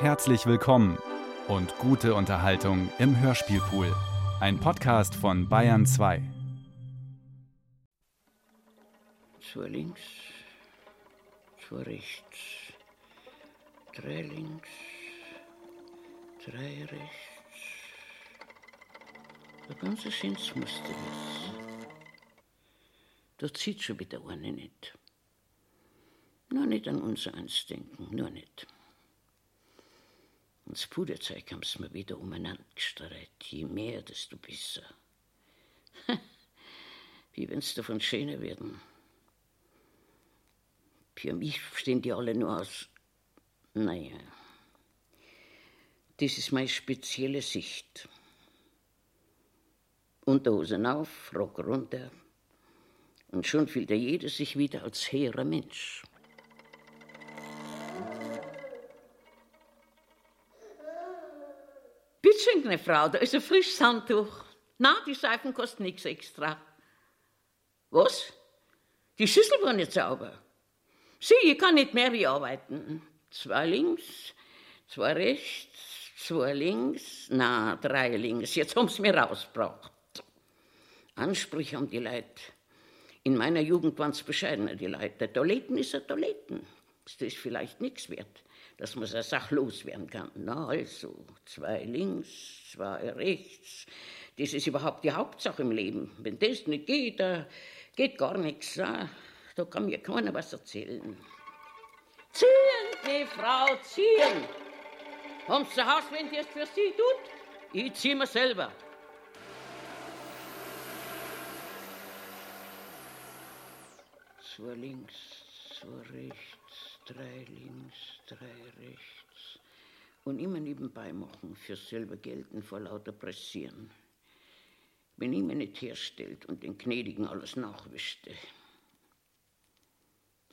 Herzlich willkommen und gute Unterhaltung im Hörspielpool. Ein Podcast von Bayern 2. Zwei links, zwei rechts, drei links, drei rechts. Ein ganz schönes Muster ist. Da zieht schon wieder eine nicht. Nur nicht an unser eins denken, nur nicht. Das Puderzeug haben sie mir wieder umeinander gestreut. Je mehr, desto besser. Wie wenn's davon schöner werden. Für mich stehen die alle nur aus. Naja. Das ist meine spezielle Sicht. Unterhosen auf, Rock runter. Und schon fühlt er jeder sich wieder als hehrer Mensch. Bitte, eine Frau, da ist ein frisches Handtuch. Na, die Seifen kosten nichts extra. Was? Die Schüssel war nicht sauber. Sieh, ich kann nicht mehr wie arbeiten. Zwei links, zwei rechts, zwei links, na, drei links. Jetzt haben sie mir rausgebracht. Ansprüche haben die Leute. In meiner Jugend waren es bescheidener, die Leute. Toiletten ist ein Toiletten. Das ist vielleicht nichts wert, dass man seine Sache loswerden kann. Na also, zwei links, zwei rechts. Das ist überhaupt die Hauptsache im Leben. Wenn das nicht geht, da geht gar nichts. Na, da kann mir keiner was erzählen. Ziehen, die Frau, ziehen! Sie zu Hause, wenn die es für Sie tut? Ich zieh mir selber. Zwei links, zwei rechts, drei links, drei rechts. Und immer nebenbei machen, für selber gelten vor lauter Pressieren. Wenn ich mich nicht herstellt und den Gnädigen alles nachwischte.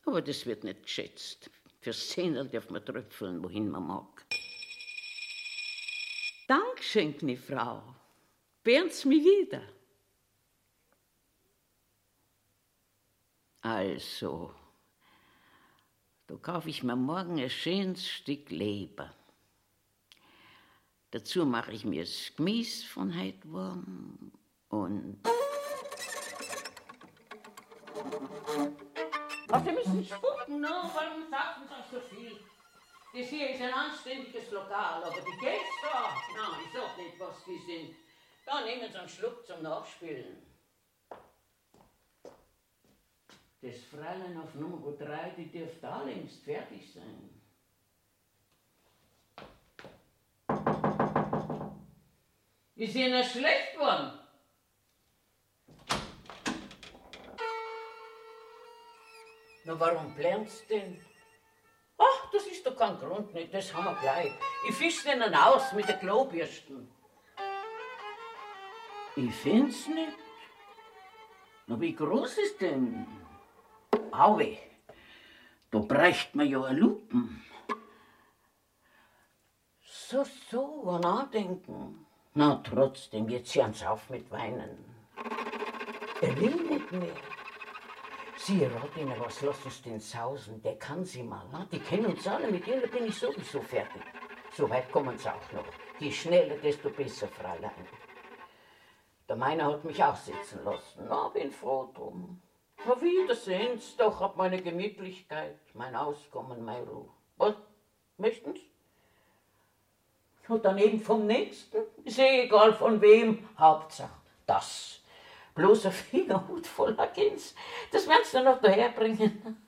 Aber das wird nicht geschätzt. Für Zehnerl darf man tröpfeln, wohin man mag. Dankeschön, meine Frau. Bären's mich wieder. Also, da kaufe ich mir morgen ein schönes Stück Leber. Dazu mache ich mir das Gemüse von heute warm und. Ach, Sie müssen spucken, no? Warum sagen Sie so viel? Das hier ist ein anständiges Lokal, aber die Gäste na, ich sag nicht, was die sind. Da nehmen Sie einen Schluck zum Nachspülen. Das Fräulein auf Nummer 3, die dürfte da längst fertig sein. Ist Ihnen schlecht geworden? Na, warum blernst denn? Ach, das ist doch kein Grund nicht, das haben wir gleich. Ich fisch denen aus mit der Klobürsten. Ich find's nicht. Na, wie groß ist denn? Aue, da bräucht man ja eine Lupen. So, so, an Andenken. Na, trotzdem, jetzt hören's auf mit Weinen. Er will nicht mehr. Sie rat ihnen was, lass uns den sausen, der kann sie mal. Na, die kennen uns alle, mit denen bin ich sowieso fertig. So weit kommen sie auch noch. Je schneller, desto besser, Fräulein. Der Meiner hat mich auch sitzen lassen. Na, bin froh drum. Na, wiedersehen's doch ab meine Gemütlichkeit, mein Auskommen, meine Ruhe. Was? Möchten's? Und daneben vom Nächsten? Ist eh egal von wem. Hauptsache das. Bloß ein Fingerhut voller Gins. Das werden sie noch daherbringen.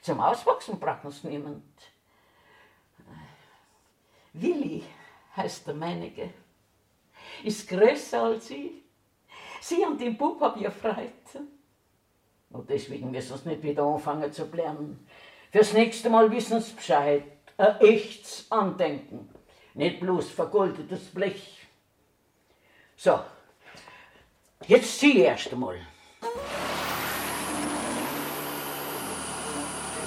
Zum Auswachsen brauchen sie niemand. Willi heißt der meinige. Ist größer als ich. Sie und den Bub hab ich erfreut. Und deswegen müssen sie nicht wieder anfangen zu lernen. Fürs nächste Mal wissen sie Bescheid. Ein echtes Andenken. Nicht bloß vergoldetes Blech. So, jetzt zieh erst einmal.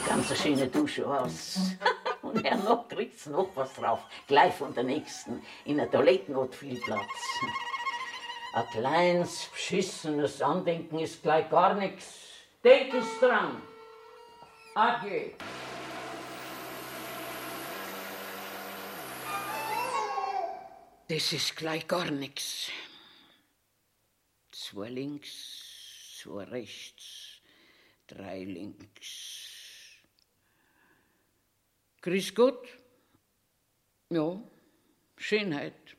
Ganz eine schöne Dusche aus. Und wer noch kriegt's noch was drauf. Gleich von der nächsten. In der Toilette hat viel Platz. Ein kleines, beschissenes Andenken ist gleich gar nichts. Denken's dran. Adieu. Das ist gleich gar nichts. Zwei links, zwei rechts, drei links. Grüß Gott. Ja, Schönheit.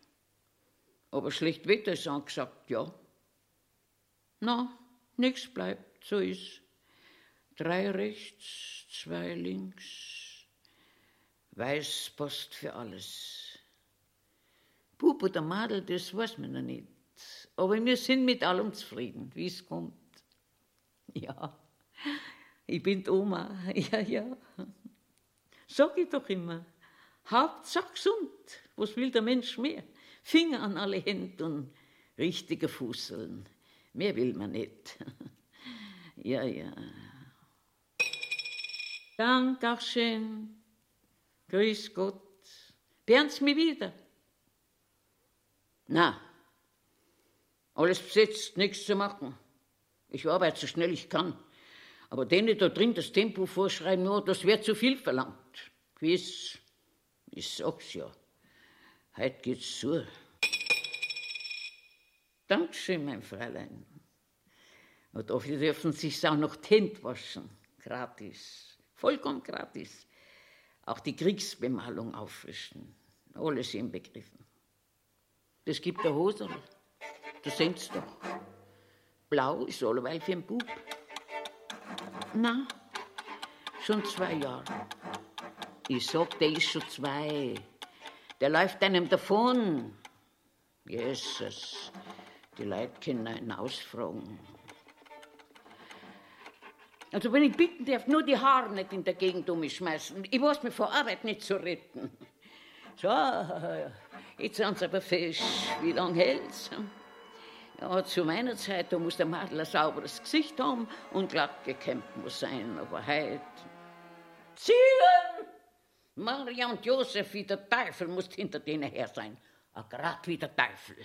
Aber schlecht Wetter ist angesagt, ja. Na, nichts bleibt, so ist. Drei rechts, zwei links. Weiß passt für alles. Bub oder Madel, das weiß man noch nicht. Aber wir sind mit allem zufrieden, wie es kommt. Ja, ich bin die Oma, ja, ja. Sag ich doch immer. Hauptsache gesund. Was will der Mensch mehr? Finger an alle Hände und richtige Fusseln. Mehr will man nicht. ja, ja. Dankeschön. Grüß Gott. Bern's mich wieder? Na, alles besetzt, nichts zu machen. Ich arbeite so schnell ich kann. Aber denen da drin das Tempo vorschreiben, nur, das wäre zu viel verlangt. Gewiss, ich sag's ja. Heute geht's zu. Dankeschön, mein Fräulein. Und dafür dürfen Sie sich auch noch Hände waschen. Gratis. Vollkommen gratis. Auch die Kriegsbemalung auffrischen. Alles inbegriffen. Das gibt der Hosel. Das seht's doch. Blau ist alleweil für einen Bub. Na, schon zwei Jahre. Ich sag, der ist schon zwei. Der läuft einem davon. Jesus, die Leute können einen ausfragen. Also wenn ich bitten darf, nur die Haare nicht in der Gegend um mich schmeißen. Ich weiß mich vor Arbeit nicht zu retten. So, jetzt sind sie aber fest. Wie lange hält's? Ja, zu meiner Zeit, da muss der Madel ein sauberes Gesicht haben und glatt gekämmt muss sein. Aber heute... Ziehen! Maria und Josef wie der Teufel muss hinter denen her sein. Grad wie der Teufel.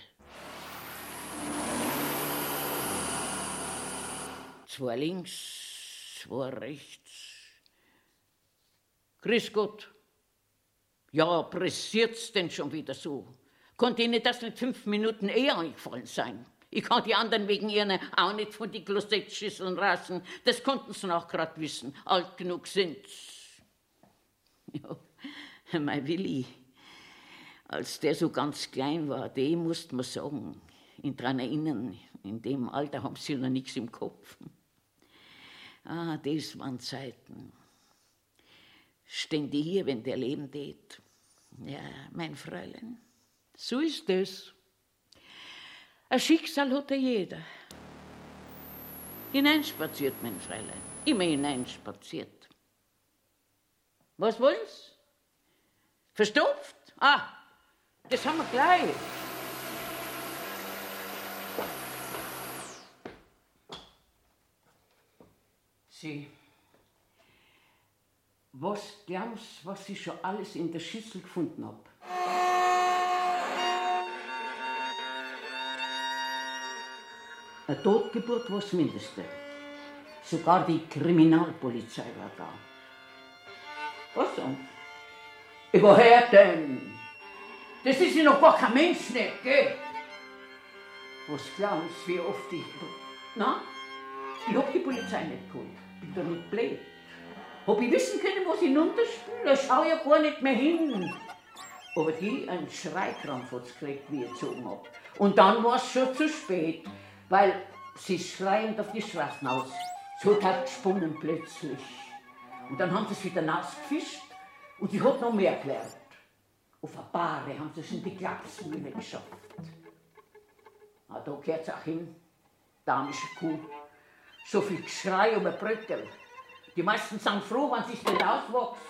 Zwei links, zwei rechts. Grüß Gott. Ja, pressiert's denn schon wieder so? Konnte Ihnen das nicht fünf Minuten eher eingefallen sein? Ich kann die anderen wegen ihrer auch nicht von die Klosettschüsseln rasen. Das konnten sie auch grad wissen. Alt genug sind's. Ja, mein Willi, als der so ganz klein war, dem musste man sagen, ihn daran erinnern, in dem Alter haben sie noch nichts im Kopf. Ah, das waren Zeiten. Stände hier, wenn der leben tät. Ja, mein Fräulein, so ist es. Ein Schicksal hat ja jeder. Hineinspaziert, mein Fräulein. Immer hineinspaziert. Was wollen's? Verstopft? Ah, das haben wir gleich. Sie, was glaubst was ich schon alles in der Schüssel gefunden hab? Eine Totgeburt war das Mindeste. Sogar die Kriminalpolizei war da. Was denn? Woher denn? Das ist ja noch gar kein Mensch nicht, gell? Was glauben Sie, wie oft ich... Na? Ich hab die Polizei nicht geholt. Bin doch nicht blöd. Hab ich wissen können, was hinunterspüle? Schau ja gar nicht mehr hin. Aber die einen Schreikrampf hat's gekriegt, wie ich gezogen hab. Und dann war es schon zu spät weil sie schreiend auf die Straßen aus. So hat gesprungen plötzlich. Und dann haben sie es wieder rausgefischt und ich hat noch mehr gelernt. Auf eine Bahre haben sie es in die Klapsmühle geschafft. Ah, da gehört es auch hin, damische Kuh. So viel Geschrei um ein Bröckel. Die meisten sind froh, wenn sich nicht auswächst.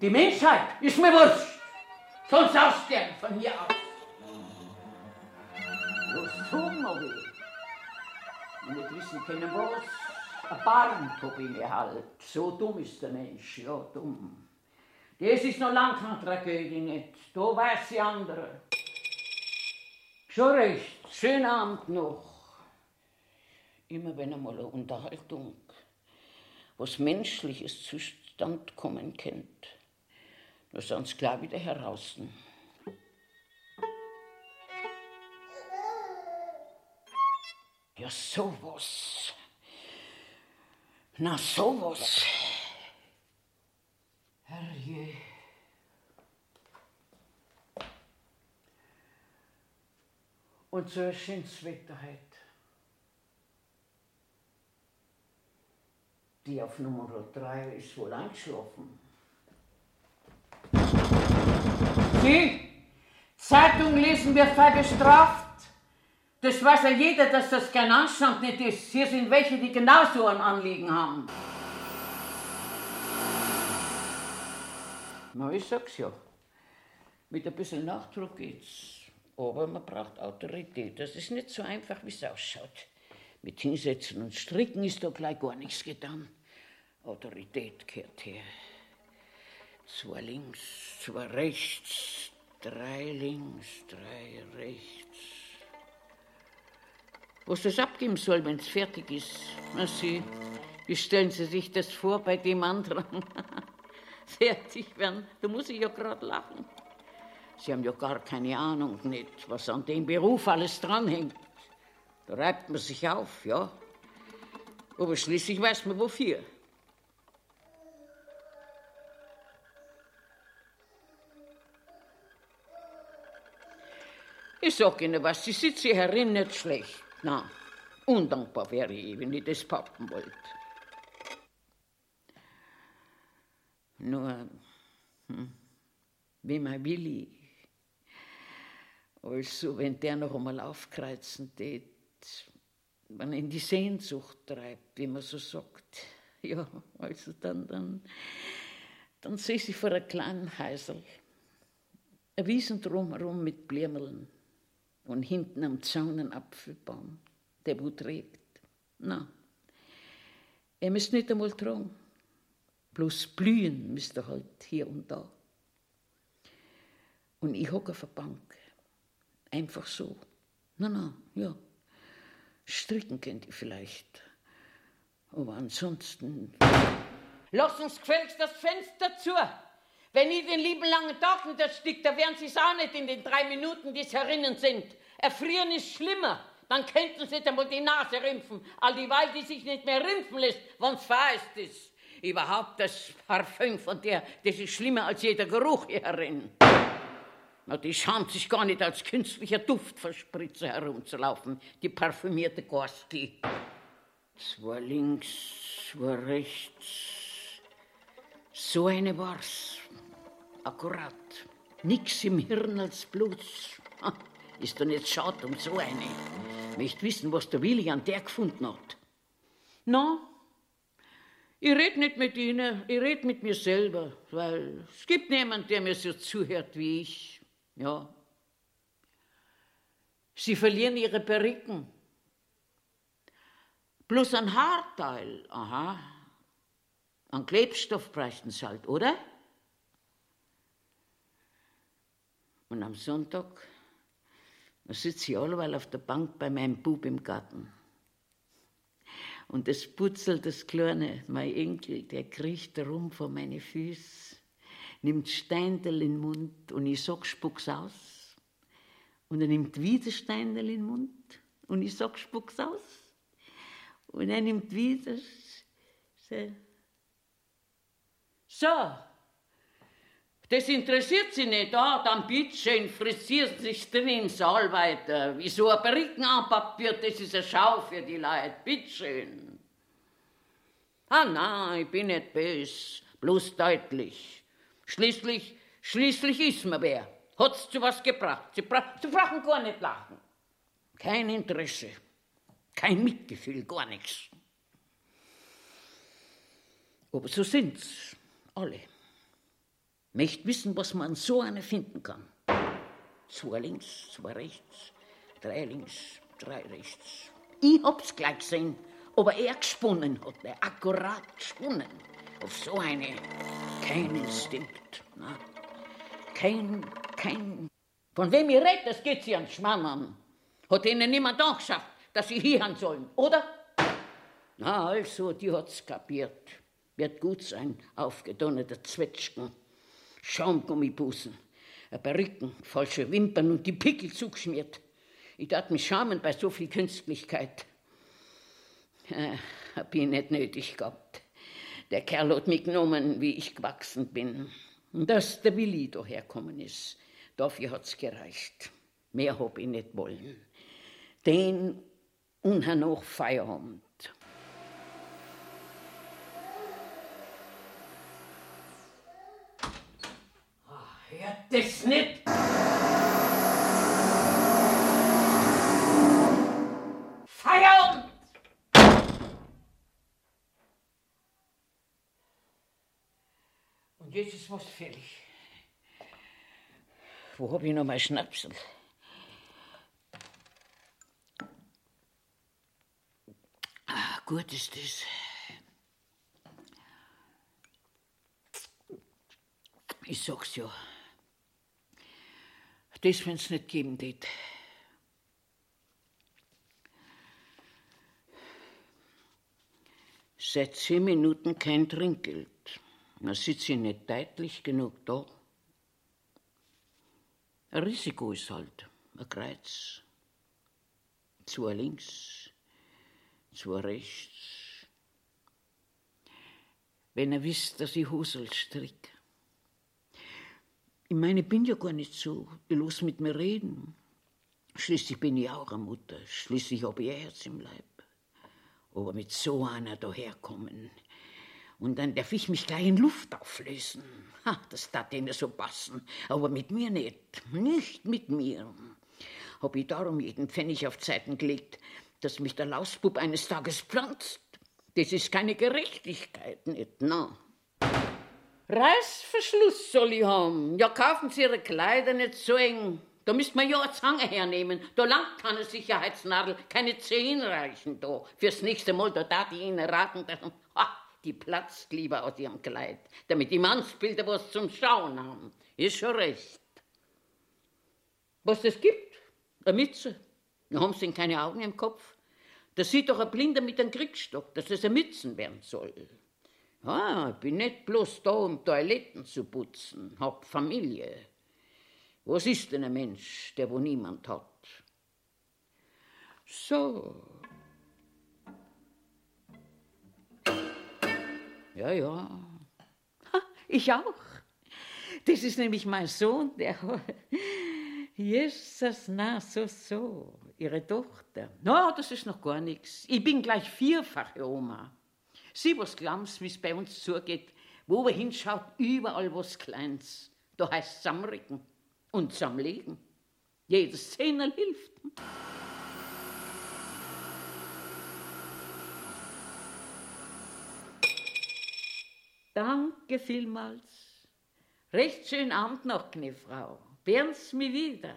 Die Menschheit ist mir wurscht. Sonst aussterben von hier aus tun noch weh. Und nicht wissen können, was. Ein Barm hab ich mir halt. So dumm ist der Mensch, ja, dumm. Das ist noch lang keine Tragödie nicht. Da weiß die andere. Schon recht, schönen Abend noch immer wenn einmal eine Unterhaltung, was Menschliches zustande kommen könnte, dann sind sie gleich wieder heraus. Ja, sowas. Na, sowas. Herrje. Und so ein schönes Wetter heute. Die auf Nummer 3 ist wohl eingeschlafen. Sie, Zeitung lesen wird frei bestraft. Das weiß ja jeder, dass das kein Anstand nicht ist. Hier sind welche, die genauso ein Anliegen haben. Na, ich sag's ja. Mit ein bisschen Nachdruck geht's. Aber man braucht Autorität. Das ist nicht so einfach, wie es ausschaut. Mit Hinsetzen und Stricken ist da gleich gar nichts getan. Autorität kehrt her. Zwei links, zwei rechts, drei links, drei rechts. Was das abgeben soll, wenn's fertig ist. Na Sie, wie stellen Sie sich das vor bei dem anderen? fertig werden, da muss ich ja gerade lachen. Sie haben ja gar keine Ahnung nicht, was an dem Beruf alles dranhängt. Da reibt man sich auf, ja. Aber schließlich weiß man wofür. Ich sag Ihnen was, ich sitze hier herin nicht schlecht. Na, undankbar wäre ich, wenn ich das pappen wollte. Nur, hm, wie mein Willi, also wenn der noch einmal aufkreuzen tät, wenn in die Sehnsucht treibt, wie man so sagt, ja, also dann, dann, dann sehe ich vor einem kleinen Häusl, ein Wiesen drumherum mit Blümmeln und hinten am Zaun ein Apfelbaum, der wo trägt. Na, er müsst nicht einmal tragen, bloß blühen müsst er halt hier und da. Und ich hocke auf der Bank, einfach so. Na, na, ja, stricken könnt ihr vielleicht, aber ansonsten... Lass uns gefälligst das Fenster zu! Wenn ich den lieben langen Tag nicht erstickt, da werden Sie es auch nicht in den drei Minuten, die es herinnen sind. Erfrieren ist schlimmer. Dann könnten Sie einmal die Nase rümpfen, all dieweil die sich nicht mehr rümpfen lässt, wenn's vereist ist. Überhaupt das Parfüm von der, das ist schlimmer als jeder Geruch hier herin. Na, die schämt sich gar nicht als künstlicher Duftverspritzer herumzulaufen, die parfümierte Gorski. Zwei links, zwei rechts. So eine war's. Akkurat. Nix im Hirn als Blut. Ist doch nicht schade um so eine. Möcht wissen, was der Willi an der gefunden hat. Na, ich red nicht mit Ihnen, ich red mit mir selber, weil es gibt niemand, der mir so zuhört wie ich. Ja. Sie verlieren ihre Periken. Bloß ein Haarteil, aha. An Klebstoff bräuchten sie halt, oder? Und am Sonntag, sitze ich alleweil auf der Bank bei meinem Bub im Garten. Und das putzelt das Kleine, mein Enkel, der kriecht rum vor meine Füße, nimmt Steindel in den Mund und ich sag, spuck's aus. Und er nimmt wieder Steindel in den Mund und ich sag, spuck's aus. Und er nimmt wieder. So, das interessiert Sie nicht, ah, dann bitteschön, frisiert sich drin im Saal weiter. Wie so ein Periken anpackt wird, das ist eine Schau für die Leute, bitteschön. Ah, nein, ich bin nicht bös, bloß deutlich. Schließlich, schließlich ist mir wer. Hat's zu was gebracht. Sie, bra Sie brauchen gar nicht lachen. Kein Interesse, kein Mitgefühl, gar nichts. Aber so sind's alle möchte wissen, was man an so einer finden kann. Zwei links, zwei rechts, drei links, drei rechts. Ich hab's gleich gesehen, aber er gesponnen hat, er akkurat gesponnen. Auf so eine. Kein Instinkt. Na? Kein, kein. Von wem ich rede, das geht sie an Schmarrn an. Hat ihnen niemand angeschafft, dass sie hier sollen, oder? Na, also, die hat's kapiert. Wird gut sein, aufgedonnerte Zwetschgen. Schaumgummibusen, ein Perücken, falsche Wimpern und die Pickel zugeschmiert. Ich tat mich schamen bei so viel Künstlichkeit. Äh, hab ich nicht nötig gehabt. Der Kerl hat mich genommen, wie ich gewachsen bin. Dass der Willi daherkommen ist, dafür hat's gereicht. Mehr hab ich nicht wollen. Den und noch Feierabend. Hört das nicht? Feierabend! Und jetzt ist was fällig. Wo hab ich noch mein Schnapsel? Ah, gut ist das. Ich sag's ja. Das, wenn's nicht geben tät. Seit zehn Minuten kein Trinkgeld. Na sitze ich nicht deutlich genug da. Ein Risiko ist halt ein Kreuz. Zwei links, zwei rechts. Wenn er wisst, dass ich Husel strick. Ich meine, ich bin ja gar nicht so. Los mit mir reden. Schließlich bin ich auch eine Mutter. Schließlich habe ich ein Herz im Leib. Aber mit so einer daherkommen. Und dann darf ich mich gleich in Luft auflösen. Ha, das tat ihnen so passen. Aber mit mir nicht. Nicht mit mir. Hab ich darum jeden Pfennig auf Zeiten gelegt, dass mich der Lausbub eines Tages pflanzt. Das ist keine Gerechtigkeit, nicht, na. Reißverschluss soll ich haben. Ja, kaufen Sie Ihre Kleider nicht so eng. Da müsst man ja eine Zange hernehmen. Da langt keine Sicherheitsnadel, keine zehn reichen da. Fürs nächste Mal, da darf ich Ihnen raten, dass, ha, die platzt lieber aus Ihrem Kleid, damit die Mannsbilder was zum Schauen haben. Ist schon recht. Was das gibt? Eine Mütze. Da haben Sie keine Augen im Kopf? Das sieht doch ein Blinder mit einem Kriegsstock, dass es eine Mützen werden soll. Ah, bin nicht bloß da, um Toiletten zu putzen, hab Familie. Was ist denn ein Mensch, der wo niemand hat? So. Ja, ja. Ich auch. Das ist nämlich mein Sohn, der. Jesus, na, so, so. Ihre Tochter. Na, no, das ist noch gar nichts. Ich bin gleich vierfache Oma. Sie, was glaubst, wie es bei uns zugeht, wo wir hinschaut, überall was Kleins. Da heißt zusammenrücken und zusammenlegen. Jedes Zehner hilft. Danke vielmals. Recht schönen Abend noch, Kniffrau. Bern's mir wieder.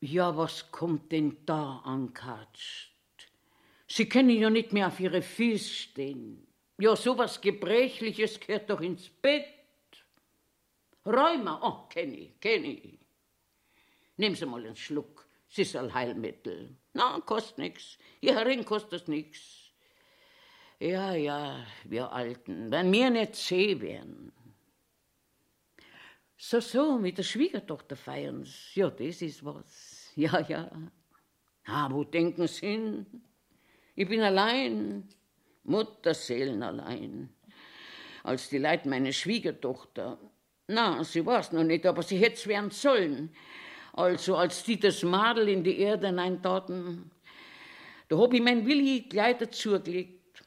Ja, was kommt denn da ankatscht? Sie können ja nicht mehr auf Ihre Füße stehen. Ja, sowas Gebrechliches gehört doch ins Bett. Rheuma, oh, kenn ich, kenn ich. Nehmen Sie mal einen Schluck, es ist Heilmittel. Na, kostet nix. Ihr Herrin kostet nix. Ja, ja, wir Alten, wenn wir nicht zäh wären. So, so, mit der Schwiegertochter feiern Ja, das ist was. Ja, ja. Ah, wo denken Sie hin? Ich bin allein, Mutterseelen allein. Als die Leute meine Schwiegertochter, na, sie war's noch nicht, aber sie hätt's werden sollen. Also, als die das Madel in die Erde hineintaten, da hab ich mein Willi gleich dazugelegt.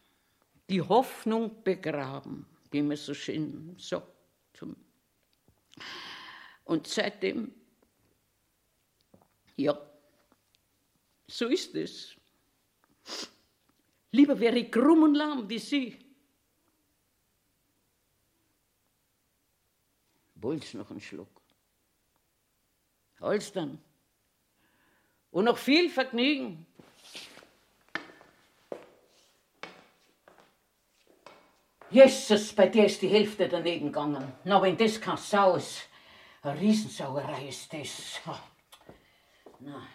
Die Hoffnung begraben, wie man so schön sagt. Und seitdem, ja, so ist es. Lieber wäre ich krumm und lahm wie Sie. Wollt's noch einen Schluck? Hol's dann. Und noch viel Vergnügen. Jesus, bei dir ist die Hälfte daneben gegangen. Na, wenn das kein Sau ist, eine Riesensauerei ist das. Na,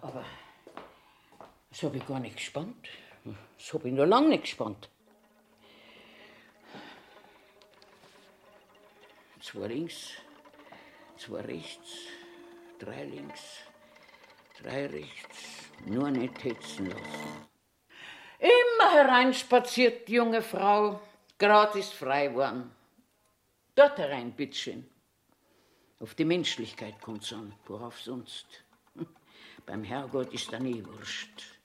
aber das habe ich gar nicht gespannt. Das habe ich noch lange nicht gespannt. Zwei links, zwei rechts, drei links, drei rechts, nur nicht hetzen lassen. Immer hereinspaziert die junge Frau, gratis frei worden. Dort herein, bittchen. Auf die Menschlichkeit kommt's an, worauf sonst. Beim Herrgott ist dann eh wurscht.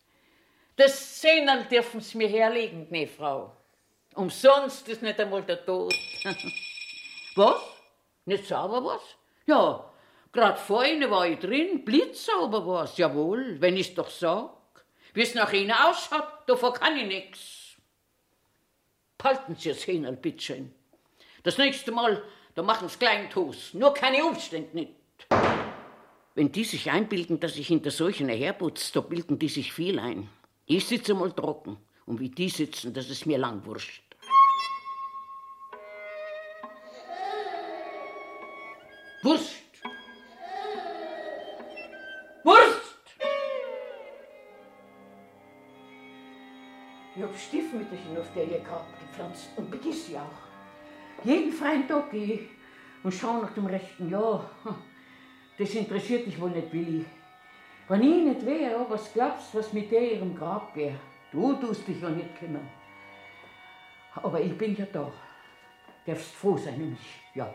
Das Zehnerl dürfen Sie mir herlegen, ne, Frau. Umsonst ist nicht einmal der Tod. was? Nicht sauber was? Ja, grad vorhin war ich drin, blitzsauber war's, jawohl, wenn ich's doch sag. Wie's nach Ihnen ausschaut, davon kann ich nix. Halten Sie es hin, bittchen. Das nächste Mal, da machen's kleinen Toast, nur keine Umstände nicht. Wenn die sich einbilden, dass ich hinter solchen herputz, da bilden die sich viel ein. Ich sitze mal trocken und wie die sitzen, das ist mir lang wurscht. Wurst! Wurst! Ich hab Stiefmütterchen auf der gehabt gepflanzt und begiss sie auch. Jeden freien Tag gehe ich und schau nach dem rechten Jahr. Das interessiert dich wohl nicht, Willi. Wenn ich nicht wäre, was glaubst du, was mit der ihrem Grab wäre? Du tust dich ja nicht kümmern. Aber ich bin ja da. Darfst froh sein um mich. Ja,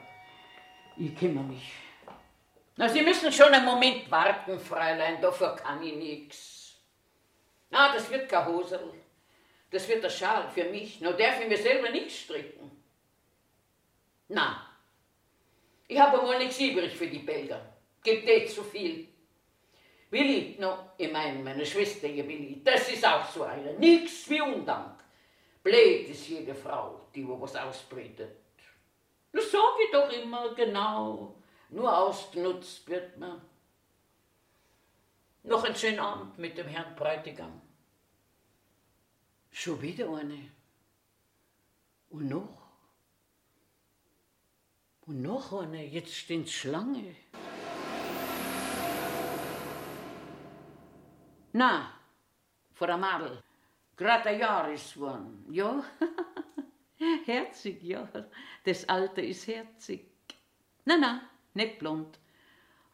ich kümmere mich. Na, Sie müssen schon einen Moment warten, Fräulein, dafür kann ich nichts. Na, das wird kein Hosel. Das wird der Schal für mich. Nur darf ich mir selber nichts stricken. Na, ich habe mal nichts übrig für die Belger. Gibt eh zu viel. Willi, no, ich meine, meine Schwester, ihr Willi, das ist auch so eine. Nix wie Undank. Blöd ist jede Frau, die wo was ausbreitet. Das sag ich doch immer genau. Nur ausgenutzt wird man. Noch ein schönen Abend mit dem Herrn Bräutigam. Schon wieder eine. Und noch. Und noch eine. Jetzt stehen Schlange. Na, vor der Madel. Grad ein Jahr ist geworden. Ja, herzig, ja. Das Alter ist herzig. Na, na, nicht blond.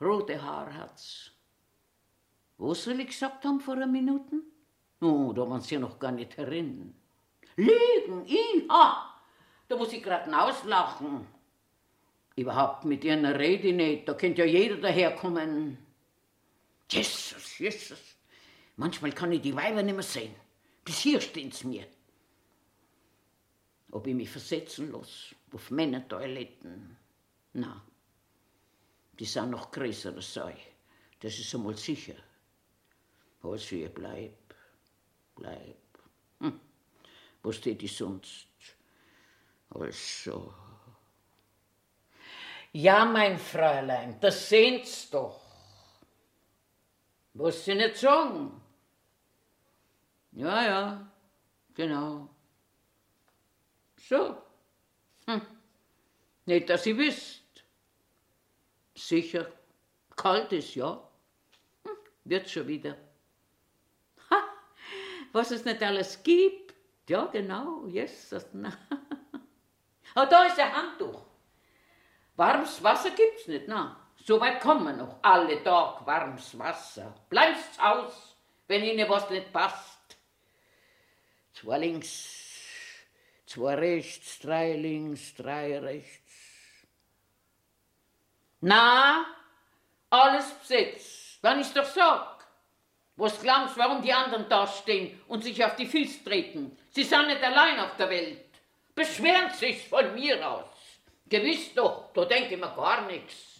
Rote Haar hat's. Was soll ich gesagt haben vor einer Minute? Oh, da waren Sie noch gar nicht erinnern. Lügen, ich, ha! Da muss ich grad auslachen. Überhaupt mit Ihren Rede nicht, da könnte ja jeder daherkommen. Jesus, Jesus. Manchmal kann ich die Weiber nicht mehr sehen. Bis hier stehen sie mir. Ob ich mich versetzen lasse auf Männertoiletten? Na, die sind noch größer als ich. Das ist einmal sicher. Also, ihr bleib, bleib. Hm. Was tät ich sonst? Also. Ja, mein Fräulein, das sehen's doch. Was Sie nicht sagen? Ja, ja, genau. So. Hm. Nicht, dass ihr wisst. Sicher, kalt ist, ja. Hm. Wird schon wieder. Ha, was es nicht alles gibt. Ja, genau, Jesus. oh, da ist ein Handtuch. Warmes Wasser gibt's nicht, na. So weit kommen wir noch. Alle Tag warmes Wasser. Bleibst aus, wenn Ihnen was nicht passt. Zwei links, zwei rechts, drei links, drei rechts. Na, alles besetzt, wenn ich's doch sag. Was glaubst warum die anderen da stehen und sich auf die Füße treten? Sie sind nicht allein auf der Welt. Beschweren sich von mir aus. Gewiss doch, da denke ich mir gar nichts.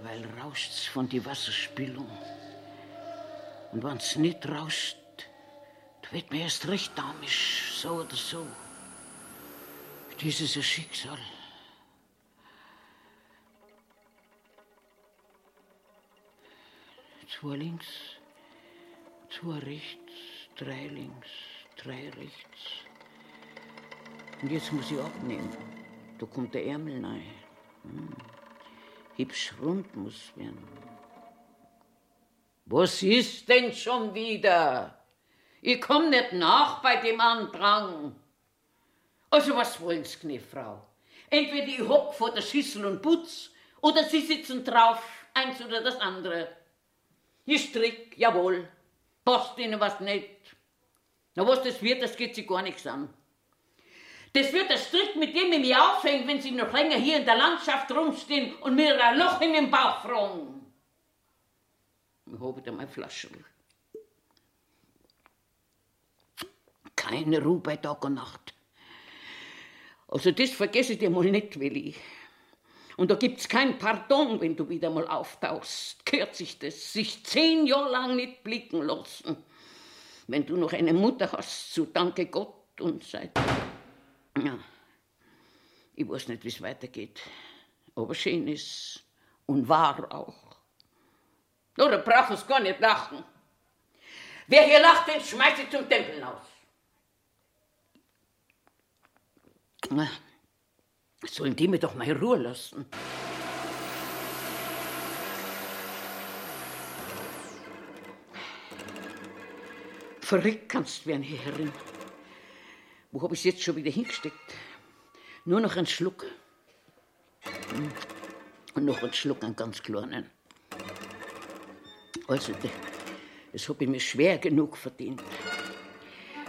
Allweil rauscht's von die Wasserspülung. Und wenn's nicht rauscht, wird mir erst recht damisch, so oder so. Dieses Schicksal. Zwei links, zwei rechts, drei links, drei rechts. Und jetzt muss ich abnehmen. Da kommt der Ärmel rein. Hm hübsch rund muss werden. Was ist denn schon wieder? Ich komm nicht nach bei dem Andrang. Also was wollen Sie, Knefrau? Entweder ich hock vor der Schüssel und putz, oder Sie sitzen drauf, eins oder das andere. Ich strick, jawohl. Passt Ihnen was nicht. Na was das wird, das geht Sie gar nichts an. Das wird der Strick, mit dem ich mich aufhänge, wenn Sie noch länger hier in der Landschaft rumstehen und mir ein Loch in den Bauch fragen. Ich habe wieder meine Flasche. Keine Ruhe bei Tag und Nacht. Also das vergesse ich dir mal nicht, Willi. Und da gibt's kein Pardon, wenn du wieder mal auftauchst. Gehört sich das, sich zehn Jahre lang nicht blicken lassen. Wenn du noch eine Mutter hast, so danke Gott und seit. Ja, ich weiß nicht, wie es weitergeht. Aber schön ist und wahr auch. Oder braucht es gar nicht lachen. Wer hier lacht, den schmeißt ich zum Tempel aus. Sollen die mir doch mal Ruhe lassen? Verrückt kannst werden, Herrin. Wo hab ich's jetzt schon wieder hingesteckt? Nur noch ein Schluck. Hm. Und noch ein Schluck, einen ganz kleinen. Also, das hab ich mir schwer genug verdient.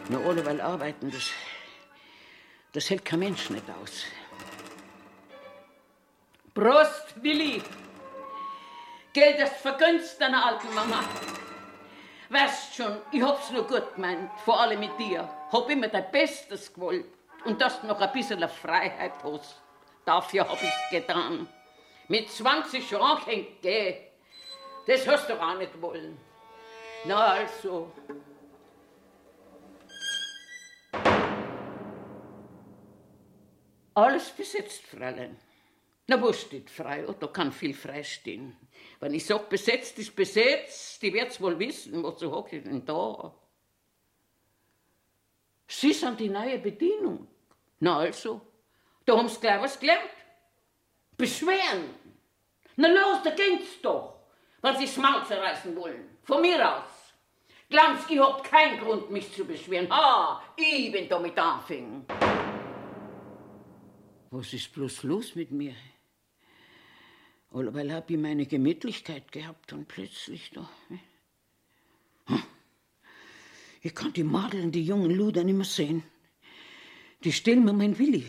Nur alleweil arbeiten, das, das hält kein Mensch nicht aus. Prost, Willi! Geld, das vergönst deiner alten Mama. Weißt schon, ich hab's nur gut gemeint, vor allem mit dir. Hab immer dein Bestes gewollt. Und dass du noch ein bisschen Freiheit hast. Dafür hab ich's getan. Mit 20 Jahren geh. Das hast du auch nicht wollen. Na also. Alles besetzt, Fräulein. Na, wo steht frei? Oh, da kann viel frei stehen. Wenn ich sag, besetzt ist besetzt, die wird's wohl wissen, wozu hock ich denn da? Sie sind die neue Bedienung. Na also, da haben sie gleich was gelernt. Beschweren. Na los, da geht's doch, weil sie das Maul zerreißen wollen. Von mir aus. Glanski hat keinen Grund, mich zu beschweren. Ha, ich bin damit anfing. Was ist bloß los mit mir? Allerweil hab ich meine Gemütlichkeit gehabt und plötzlich da. Hm? Ich kann die Madeln, die jungen Luder nicht mehr sehen. Die stellen mir mein Willi.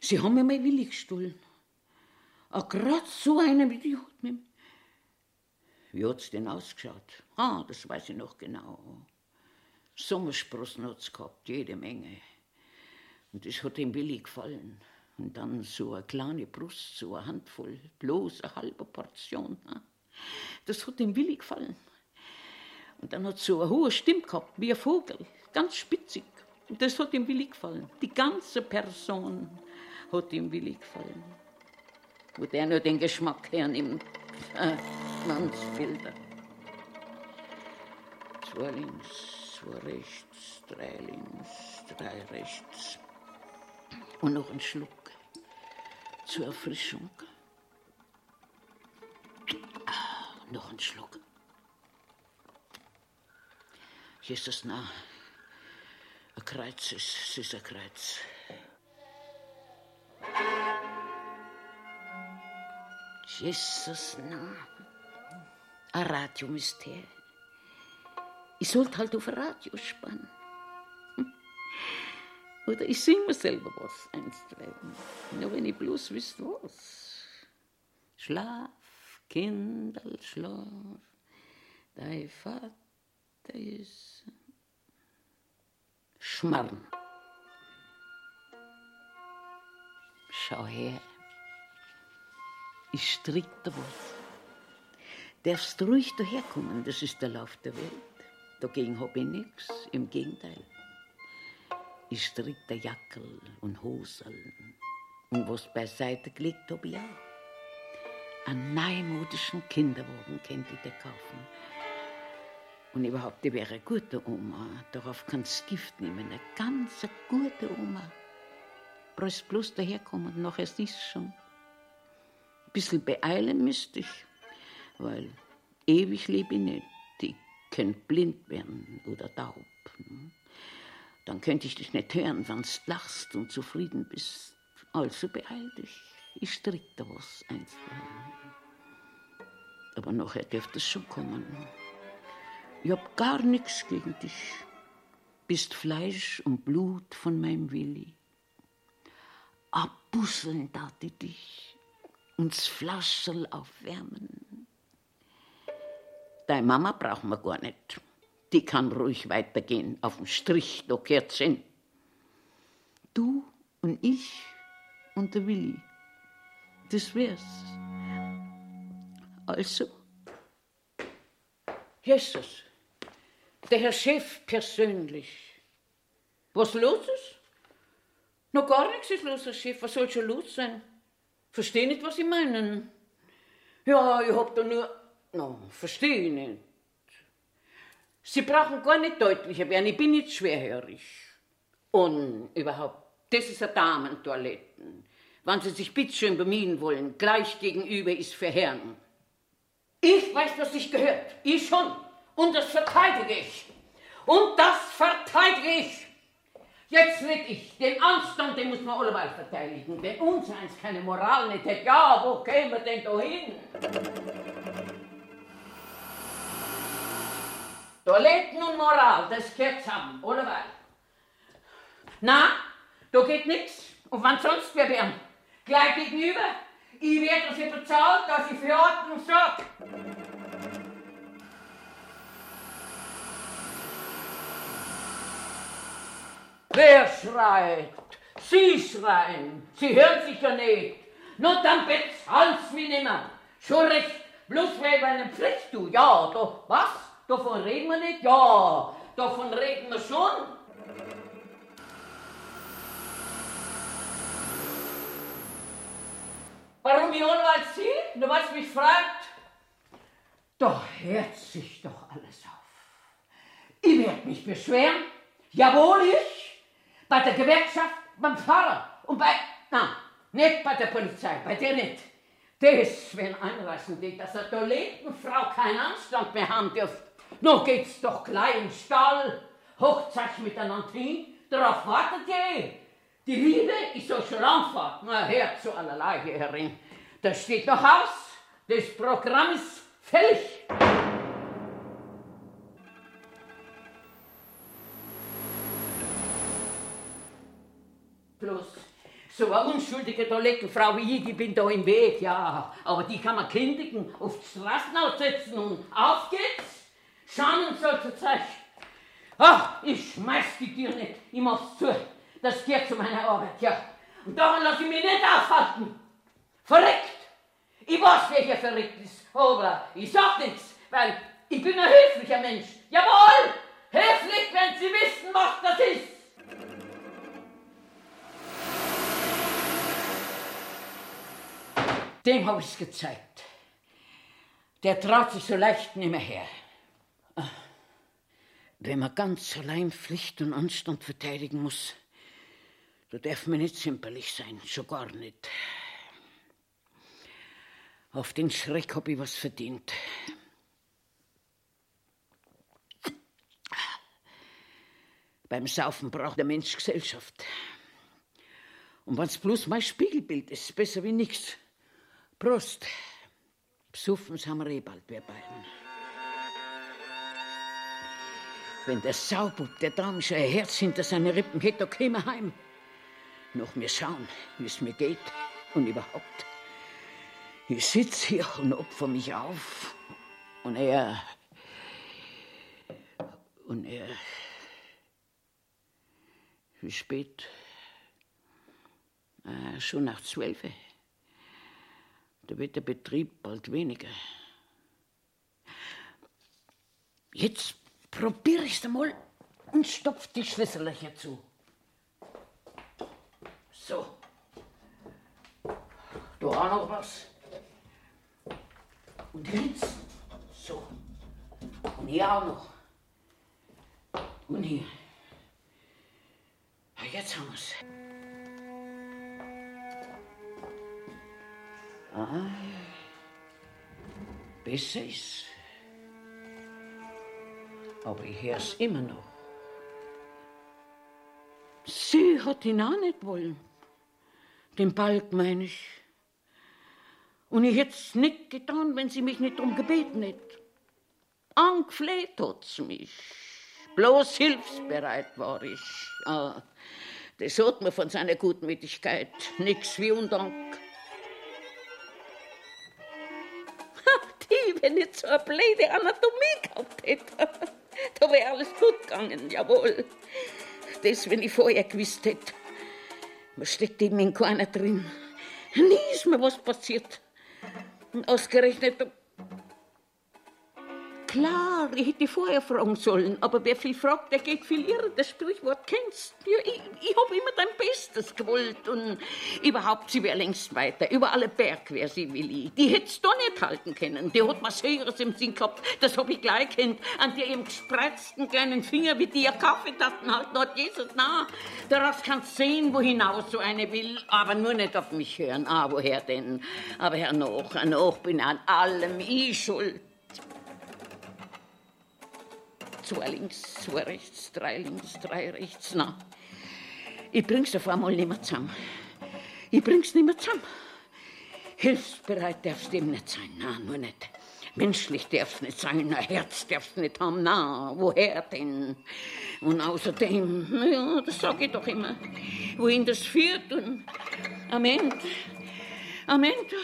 Sie haben mir mein Willi gestohlen. Auch grad so einer wie die hat mit Wie hat's denn ausgeschaut? Ah, das weiß ich noch genau. Sommersprossen hat's gehabt, jede Menge. Und das hat dem Willi gefallen. Und dann so eine kleine Brust, so eine Handvoll, bloß eine halbe Portion. Das hat dem Willi gefallen. Und dann hat so eine hohe Stimme gehabt, wie ein Vogel, ganz spitzig. Und das hat ihm Willi gefallen. Die ganze Person hat ihm Willi gefallen. Wo der nur den Geschmack hernimmt. Mannsbilder. Zwei links, zwei rechts, drei links, drei rechts. Und noch ein Schluck zur Erfrischung. Ah, noch ein Schluck. Jesus, na, ein Kreuz ist, es ist ein Kreuz. Jesus, na, ein Radiomyster. Ich sollte halt auf Radio spannen. Oder ich singe mir selber was einstweilen. Nur wenn ich bloß wüsste, was. Schlaf, Kinderl, schlaf, dein Vater ist Schmarrn. Schau her, ich strick da was. Darfst ruhig daherkommen, das ist der Lauf der Welt. Dagegen hab ich nichts, im Gegenteil. Ich strick der Jackel und Hoseln. Und was beiseite gelegt hab ich auch. Einen neumodischen Kinderwagen könnt ihr dir kaufen. Und überhaupt, die wäre eine gute Oma. Darauf kannst du Gift nehmen. Eine ganz gute Oma. Brauchst bloß daherkommen und nachher siehst du schon. Ein bisschen beeilen müsste ich, weil ewig lebe ich nicht. Die könnt blind werden oder taub. Dann könnte ich dich nicht hören, wenn du lachst und zufrieden bist. Also beeil dich, ich strick da was einstweilen. Aber nachher dürfte es schon kommen. Ich hab gar nichts gegen dich. Bist Fleisch und Blut von meinem Willi. Abbusseln tat ich dich und's Flascherl aufwärmen. Deine Mama brauchen wir gar nicht. Die kann ruhig weitergehen, auf dem Strich, da kehrt's hin. Du und ich und der Willi, das wär's. Also, Jesus, der Herr Chef persönlich. Was los ist? Noch gar nichts ist los, Herr Chef. Was soll schon los sein? Versteh nicht, was Sie meinen. Ja, ich hab da nur. No, verstehe nicht. Sie brauchen gar nicht deutlicher werden, ich bin nicht schwerhörig. Und überhaupt, das ist eine Damentoiletten. Wenn Sie sich bitteschön bemühen wollen, gleich gegenüber ist für Herren. Ich weiß, was sich gehört. Ich schon. Und das verteidige ich. Und das verteidige ich. Jetzt red ich. Den Anstand, den muss man alleweil verteidigen. Denn uns eins keine Moral nicht hat. Ja, wo kämen wir denn da hin? Toiletten und Moral, das gehört zusammen, alleweil. Na, da geht nix. Und wann sonst wir werden? Gleich gegenüber. Ich werde dafür bezahlt, dass ich für Ordnung sorge. Wer schreit? Sie schreien. Sie hören sich ja nicht. Nur dann bezahlt's mich nimmer. Schon recht. Bloß weil wir eine Pflicht du. Ja, da, was? Davon reden wir nicht? Ja, davon reden wir schon. Warum ich unweit Sie? Weil es mich fragt. Da hört sich doch alles auf. Ich werde mich beschweren. Jawohl, ich. Bei der Gewerkschaft, beim Pfarrer und bei. Na, nicht bei der Polizei, bei der nicht. Das, wenn einreißen die, dass eine Toilettenfrau keinen Anstand mehr haben dürft. Noch geht's doch gleich im Stall. Hochzeit miteinander hin. Darauf wartet ihr. Die Liebe ist so schon fort. Na, hört zu allerlei, Herrin. Das steht noch aus. Das Programm ist fällig. Bloß so eine unschuldige Toilettenfrau wie ich, die bin da im Weg, ja. Aber die kann man kündigen, auf die Straßen aussetzen und auf geht's. Schauen soll zur Zeit. Ach, ich schmeiß die Tür nicht, ich mach's zu. Das gehört zu meiner Arbeit, ja. Und daran lasse ich mich nicht aufhalten. Verreckt! Ich weiß, wer hier verrückt ist, aber ich sag nichts, weil ich bin ein höflicher Mensch. Jawohl! Höflich, wenn Sie wissen, was das ist. Dem habe ich's gezeigt. Der traut sich so leicht nicht mehr her. Wenn man ganz allein Pflicht und Anstand verteidigen muss, da darf man nicht zimperlich sein, schon gar nicht. Auf den Schreck hab ich was verdient. Beim Saufen braucht der Mensch Gesellschaft. Und wenn's bloß mein Spiegelbild ist, besser wie nix. Prost. Besoffen sind wir eh bald, wir beiden. Wenn der Saubub, der Dame schon ein Herz hinter seine Rippen hätte, da käme er heim. Noch mir schauen, wie es mir geht und überhaupt. Ich sitz hier und opfer mich auf. Und er. Und er. Wie spät? Äh, schon nach zwölf. Da wird der Betrieb bald weniger. Jetzt probier ich's einmal und stopf die Schlüssellöcher zu. So. Da auch noch was. Und links. So. Und hier auch noch. Und hier. Ja, jetzt haben wir's. Ah, besser ist. Aber ich hör's immer noch. Sie hat ihn auch nicht wollen. Den Balk, meine ich. Und ich hätt's nicht getan, wenn sie mich nicht drum gebeten hätte. Angefleht hat's mich. Bloß hilfsbereit war ich. Ah, das hat mir von seiner Gutmütigkeit nix wie Undank. Die, wenn ich so eine blöde Anatomie gehabt hätte, da wäre alles gut gegangen, jawohl. Das, wenn ich vorher gewusst hätte. Man steckt eben in keiner drin. Nie ist mir was passiert. Und ausgerechnet Klar, ich hätte vorher fragen sollen, aber wer viel fragt, der geht viel irre. Das Sprichwort kennst ja, Ich, habe immer dein Bestes gewollt und überhaupt, sie wäre längst weiter. Über alle Berg wäre sie, Willi. Die hätt's doch nicht halten können. Die hat was Höheres im Sinn gehabt. Das hab ich gleich kennt. An der ihrem gespreizten kleinen Finger, wie die ihr Kaffeetassen halten hat. Jesus, na, daraus kannst sehen, wo hinaus so eine will. Aber nur nicht auf mich hören. Ah, woher denn? Aber Herr noch, noch bin an allem ich schuld. Zwei links, zwei rechts, drei links, drei rechts. Na, ich bring's auf einmal nicht mehr zusammen. Ich bring's nicht mehr zusammen. Hilfsbereit darfst du ihm nicht sein, na, nur nicht. Menschlich darf's nicht sein, ein Herz darf's nicht haben, na, woher denn? Und außerdem, ja, das sag ich doch immer, wohin das führt und am Ende, am Ende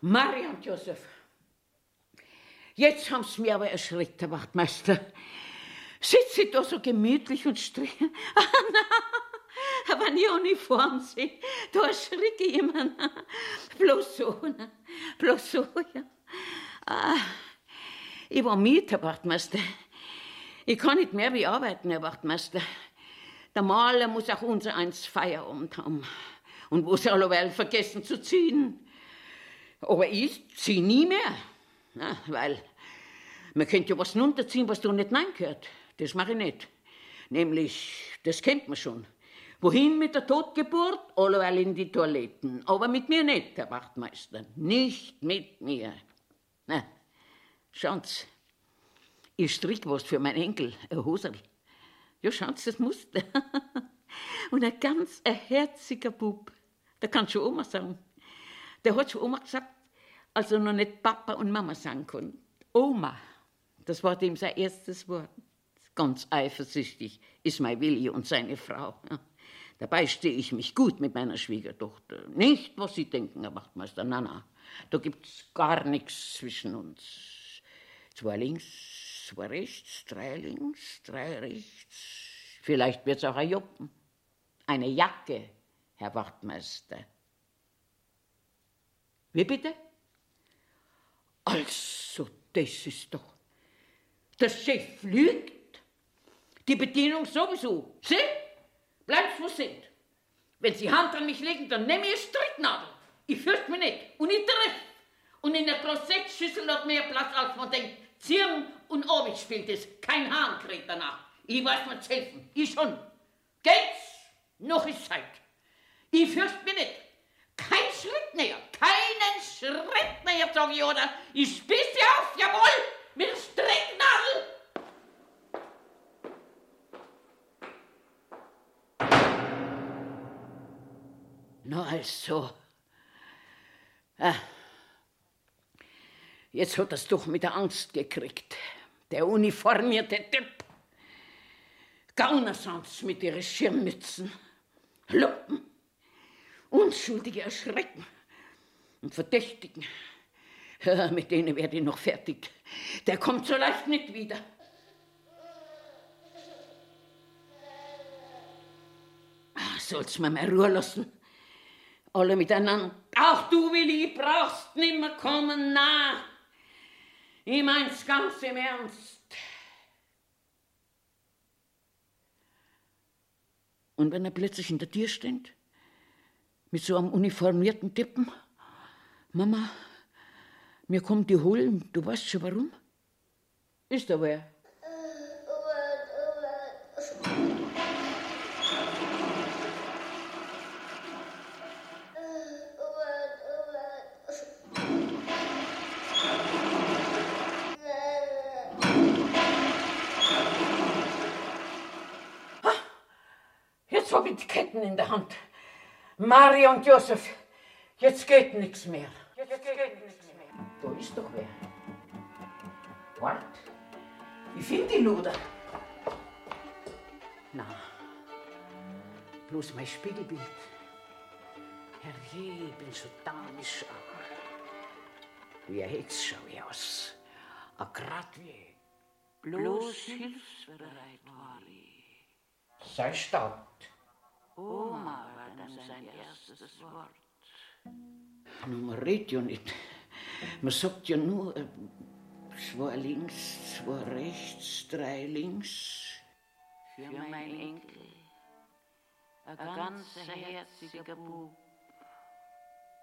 Maria und Josef. Jetzt haben sie mir aber erschreckt, Herr Wachtmeister. Sitze ich da so gemütlich und striche. Na, wenn ich Uniform sehe, da erschricke ich immer. Bloß so, na. bloß so, ja. Ah, ich war müde, Herr Wachtmeister. Ich kann nicht mehr wie arbeiten, Herr Wachtmeister. Der Maler muss auch unser eins Feierabend haben. Und wo sie alleweil vergessen zu ziehen. Aber ich zieh nie mehr. Na, weil man könnte ja was runterziehen, was da nicht reingehört. Das mache ich nicht. Nämlich, das kennt man schon. Wohin mit der Totgeburt? Alleweil in die Toiletten. Aber mit mir nicht, Herr Wachtmeister. Nicht mit mir. Na, schauen Sie. Ich strick was für meinen Enkel, ein Hosel. Ja, schauen Sie, das Muster. Und ein ganz ein herziger Bub. Der kann schon Oma sagen. Der hat schon Oma gesagt, als er noch nicht Papa und Mama sagen konnte. Oma, das war dem sein erstes Wort. Ganz eifersüchtig ist mein Willi und seine Frau. Dabei stehe ich mich gut mit meiner Schwiegertochter. Nicht, was Sie denken, Herr Wachtmeister, na, na. Da gibt's gar nichts zwischen uns. Zwei links, zwei rechts, drei links, drei rechts. Vielleicht wird's auch ein Juppen. Eine Jacke, Herr Wachtmeister. Wie bitte? Also, das ist doch. Der Chef lügt. Die Bedienung sowieso. Sie? Bleibt, wo sind. Wenn Sie Hand an mich legen, dann nehme ich Stricknadel. Ich fürchte mich nicht. Und ich treffe. Und in der Krosettschüssel hat mehr Platz, als man denkt. Ziehen und Orbit spielt es. Kein Hahn kriegt danach. Ich weiß mir zu helfen. Ich schon. Geht's? Noch ist Zeit. Ich fürchte mich nicht. Kein Schritt näher, keinen Schritt näher, sag ich, oder? Ich spieß sie auf, jawohl, mit Stricknadel. Na also. Ah. Jetzt hat er's doch mit der Angst gekriegt. Der uniformierte Typ. Gaunersans mit ihren Schirmmützen. Lumpen. Unschuldige erschrecken und verdächtigen. Mit denen werde ich noch fertig. Der kommt so leicht nicht wieder. Ah, soll's mir mal Ruhe lassen. Alle miteinander. Auch du, Willi, brauchst nimmer kommen, na. Ich mein's ganz im Ernst. Und wenn er plötzlich hinter dir steht? mit so einem uniformierten Tippen. Mama, mir kommt die holen, du weißt schon warum? Ist da wer? Jetzt hab ich die Hand. Maria und Josef, jetzt geht nichts mehr. Jetzt geht nichts mehr. Da ist doch wer. Wart, ich finde die Luder. Na, bloß mein Spiegelbild. Herrje, ich bin so damisch. Wie eine Hex schau ich aus. A grad wie Bloß hilfsbereit war ich. sei staubt. Oma war dann sein erstes Wort. Nun, man redet ja nicht. Man sagt ja nur, äh, zwei links, zwei rechts, drei links. Für mein Enkel. Ein ganz herziger Bub.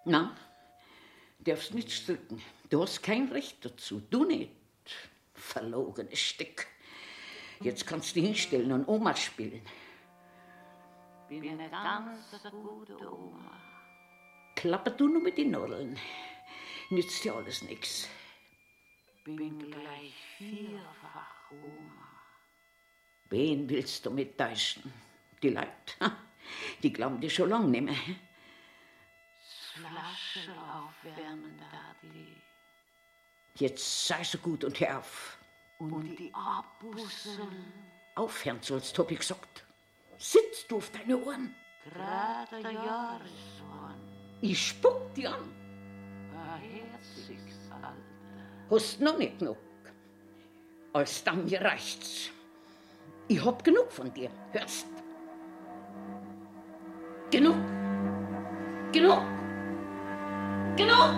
Na, darfst nicht stricken. Du hast kein Recht dazu. Du nicht. Verlogenes Stück. Jetzt kannst du hinstellen und Oma spielen. Bin eine ganz gute Oma. Klapper du nur mit den Nadeln. Nützt dir alles nix. Bin gleich vierfach Oma. Wen willst du mit täuschen? Die Leute, die glauben dir schon lang nicht mehr. Flasche aufwärmen, Daddy. Jetzt sei so gut und hör auf. Und die Abbusseln. Aufhören sollst, hab ich gesagt. Sitzt du auf deine Ohren? Gerade ein Jahreshorn. Ich spuck dir an. Ein herziges Alter. Hast noch nicht genug. Als dann mir reicht's. Ich hab genug von dir, hörst? Genug. Genug. Genug.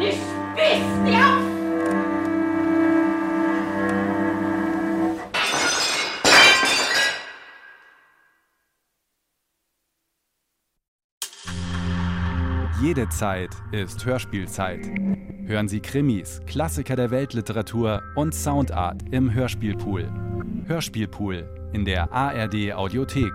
Ich biss dir auf. Jede Zeit ist Hörspielzeit. Hören Sie Krimis, Klassiker der Weltliteratur und Soundart im Hörspielpool. Hörspielpool in der ARD Audiothek.